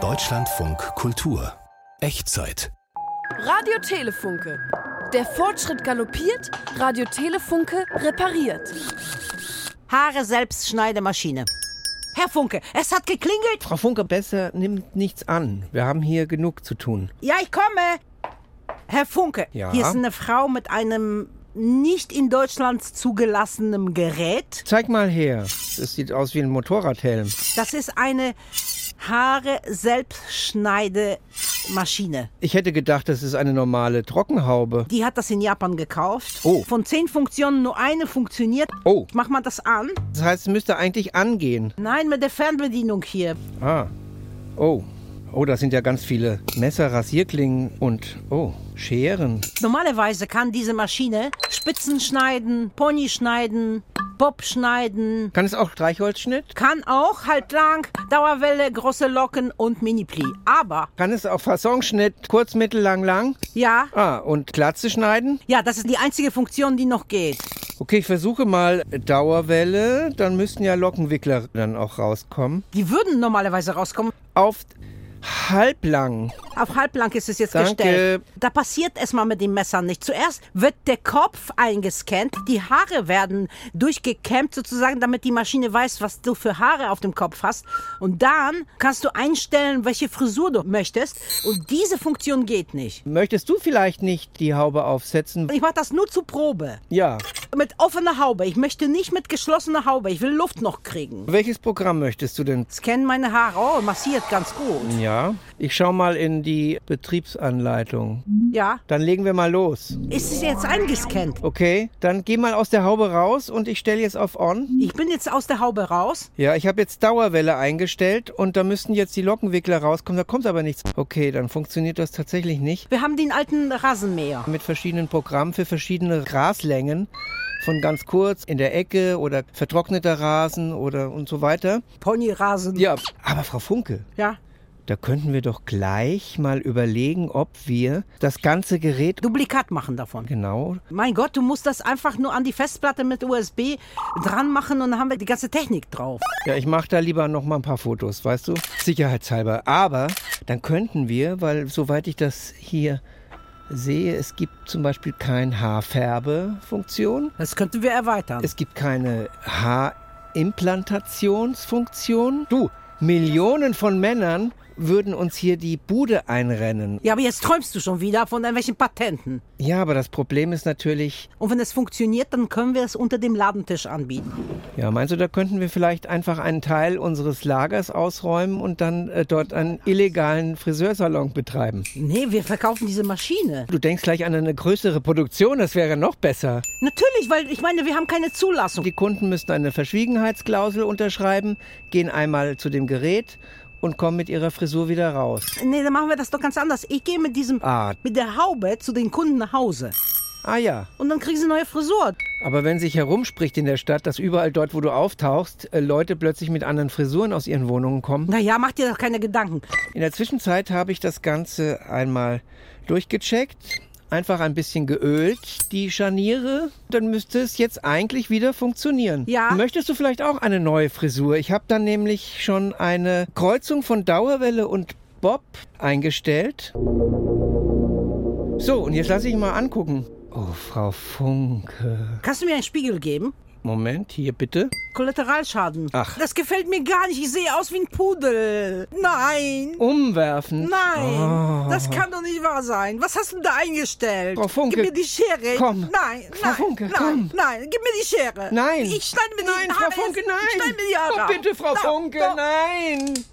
Deutschlandfunk Kultur. Echtzeit. Radio Telefunke. Der Fortschritt galoppiert, Radio Telefunke repariert. Haare Selbstschneidemaschine. Herr Funke, es hat geklingelt. Frau Funke, besser nimmt nichts an. Wir haben hier genug zu tun. Ja, ich komme. Herr Funke, Ja? hier ist eine Frau mit einem nicht in Deutschland zugelassenen Gerät. Zeig mal her. Das sieht aus wie ein Motorradhelm. Das ist eine Haare Selbstschneidemaschine. Ich hätte gedacht, das ist eine normale Trockenhaube. Die hat das in Japan gekauft. Oh. Von zehn Funktionen nur eine funktioniert. Oh. Mach mal das an. Das heißt, es müsste eigentlich angehen. Nein, mit der Fernbedienung hier. Ah. Oh. Oh, da sind ja ganz viele Messer, Rasierklingen und, oh, Scheren. Normalerweise kann diese Maschine Spitzen schneiden, Pony schneiden, Bob schneiden, Kann es auch Streichholzschnitt? kann auch halblang, Dauerwelle, große Locken und Mini-Pli. Aber, Kann es auch Fassonschnitt, kurz, mittel, lang, lang? ja, Ah, und Glatze schneiden? ja, das ist die einzige Funktion, die noch geht. Okay, ich versuche mal Dauerwelle. Dann müssten ja Lockenwickler dann auch rauskommen. Die würden normalerweise rauskommen. Auf halblang. Auf halblang ist es jetzt Danke. gestellt. Da passiert es mal mit dem Messer nicht. Zuerst wird der Kopf eingescannt, die Haare werden durchgekämmt sozusagen, damit die Maschine weiß, was du für Haare auf dem Kopf hast. Und dann kannst du einstellen, welche Frisur du möchtest. Und diese Funktion geht nicht. Möchtest du vielleicht nicht die Haube aufsetzen? Ich mache das nur zur Probe. Ja. Mit offener Haube. Ich möchte nicht mit geschlossener Haube. Ich will Luft noch kriegen. Welches Programm möchtest du denn? Scannen meine Haare. Oh, massiert ganz gut. Ja. Ich schau mal in die Betriebsanleitung. Ja. Dann legen wir mal los. Ist es jetzt eingescannt? Okay, dann geh mal aus der Haube raus und ich stelle jetzt auf On. Ich bin jetzt aus der Haube raus. Ja, ich habe jetzt Dauerwelle eingestellt und da müssten jetzt die Lockenwickler rauskommen. Da kommt aber nichts. Okay, dann funktioniert das tatsächlich nicht. Wir haben den alten Rasenmäher. Mit verschiedenen Programmen für verschiedene Graslängen. Von ganz kurz in der Ecke oder vertrockneter Rasen oder und so weiter. Ponyrasen. Ja, aber Frau Funke, Ja. Da könnten wir doch gleich mal überlegen, ob wir das ganze Gerät Duplikat machen davon. genau. Mein Gott, du musst das einfach nur an die Festplatte mit USB dran machen und dann haben wir die ganze Technik drauf. Ja, ich mache da lieber noch mal ein paar Fotos, weißt du? Sicherheitshalber. Aber dann könnten wir, weil soweit ich das hier sehe, es gibt zum Beispiel keine Haarfärbefunktion. Das könnten wir erweitern. Es gibt keine Haarimplantatationsfunktion. Du, Millionen von Männern würden uns hier die Bude einrennen. ja, aber jetzt träumst du schon wieder von irgendwelchen Patenten. Ja, aber das Problem ist natürlich, Und wenn es funktioniert, dann können wir es unter dem Ladentisch anbieten. ja, meinst du, da könnten wir vielleicht einfach einen Teil unseres Lagers ausräumen und dann äh, dort einen illegalen Friseursalon betreiben? Nee, wir verkaufen diese Maschine. Du denkst gleich an eine größere Produktion, das wäre noch besser. Natürlich, weil ich meine, wir haben keine Zulassung. Die Kunden müssten eine Verschwiegenheitsklausel unterschreiben, gehen einmal zu dem Gerät und kommen mit ihrer Frisur wieder raus. Nee, dann machen wir das doch ganz anders. Ich gehe mit diesem, Ah. mit der Haube zu den Kunden nach Hause. Ah ja, Und dann kriegen sie eine neue Frisur. aber wenn sich herumspricht in der Stadt, dass überall dort, wo du auftauchst, äh, Leute plötzlich mit anderen Frisuren aus ihren Wohnungen kommen. Naja, mach dir doch keine Gedanken. In der Zwischenzeit habe ich das Ganze einmal durchgecheckt. Einfach ein bisschen geölt, die Scharniere. Dann müsste es jetzt eigentlich wieder funktionieren. Ja. Möchtest du vielleicht auch eine neue Frisur? Ich habe dann nämlich schon eine Kreuzung von Dauerwelle und Bob eingestellt. So, und jetzt lasse ich mal angucken. Oh, Frau Funke. Kannst du mir einen Spiegel geben? Moment, hier bitte. Kollateralschaden. Ach. Das gefällt mir gar nicht. Ich sehe aus wie ein Pudel. Nein. Umwerfen. Nein. Oh. Das kann doch nicht wahr sein. Was hast du da eingestellt? Frau Funke. Gib mir die Schere. Komm. Nein. Frau nein, Funke, nein, komm. Nein. Gib mir die Schere. Nein. Ich schneide mir Nein, die Frau Haare. Funke, nein. Ich schneide mir die Haare. Oh, bitte, Frau Doch, Funke, doch. nein.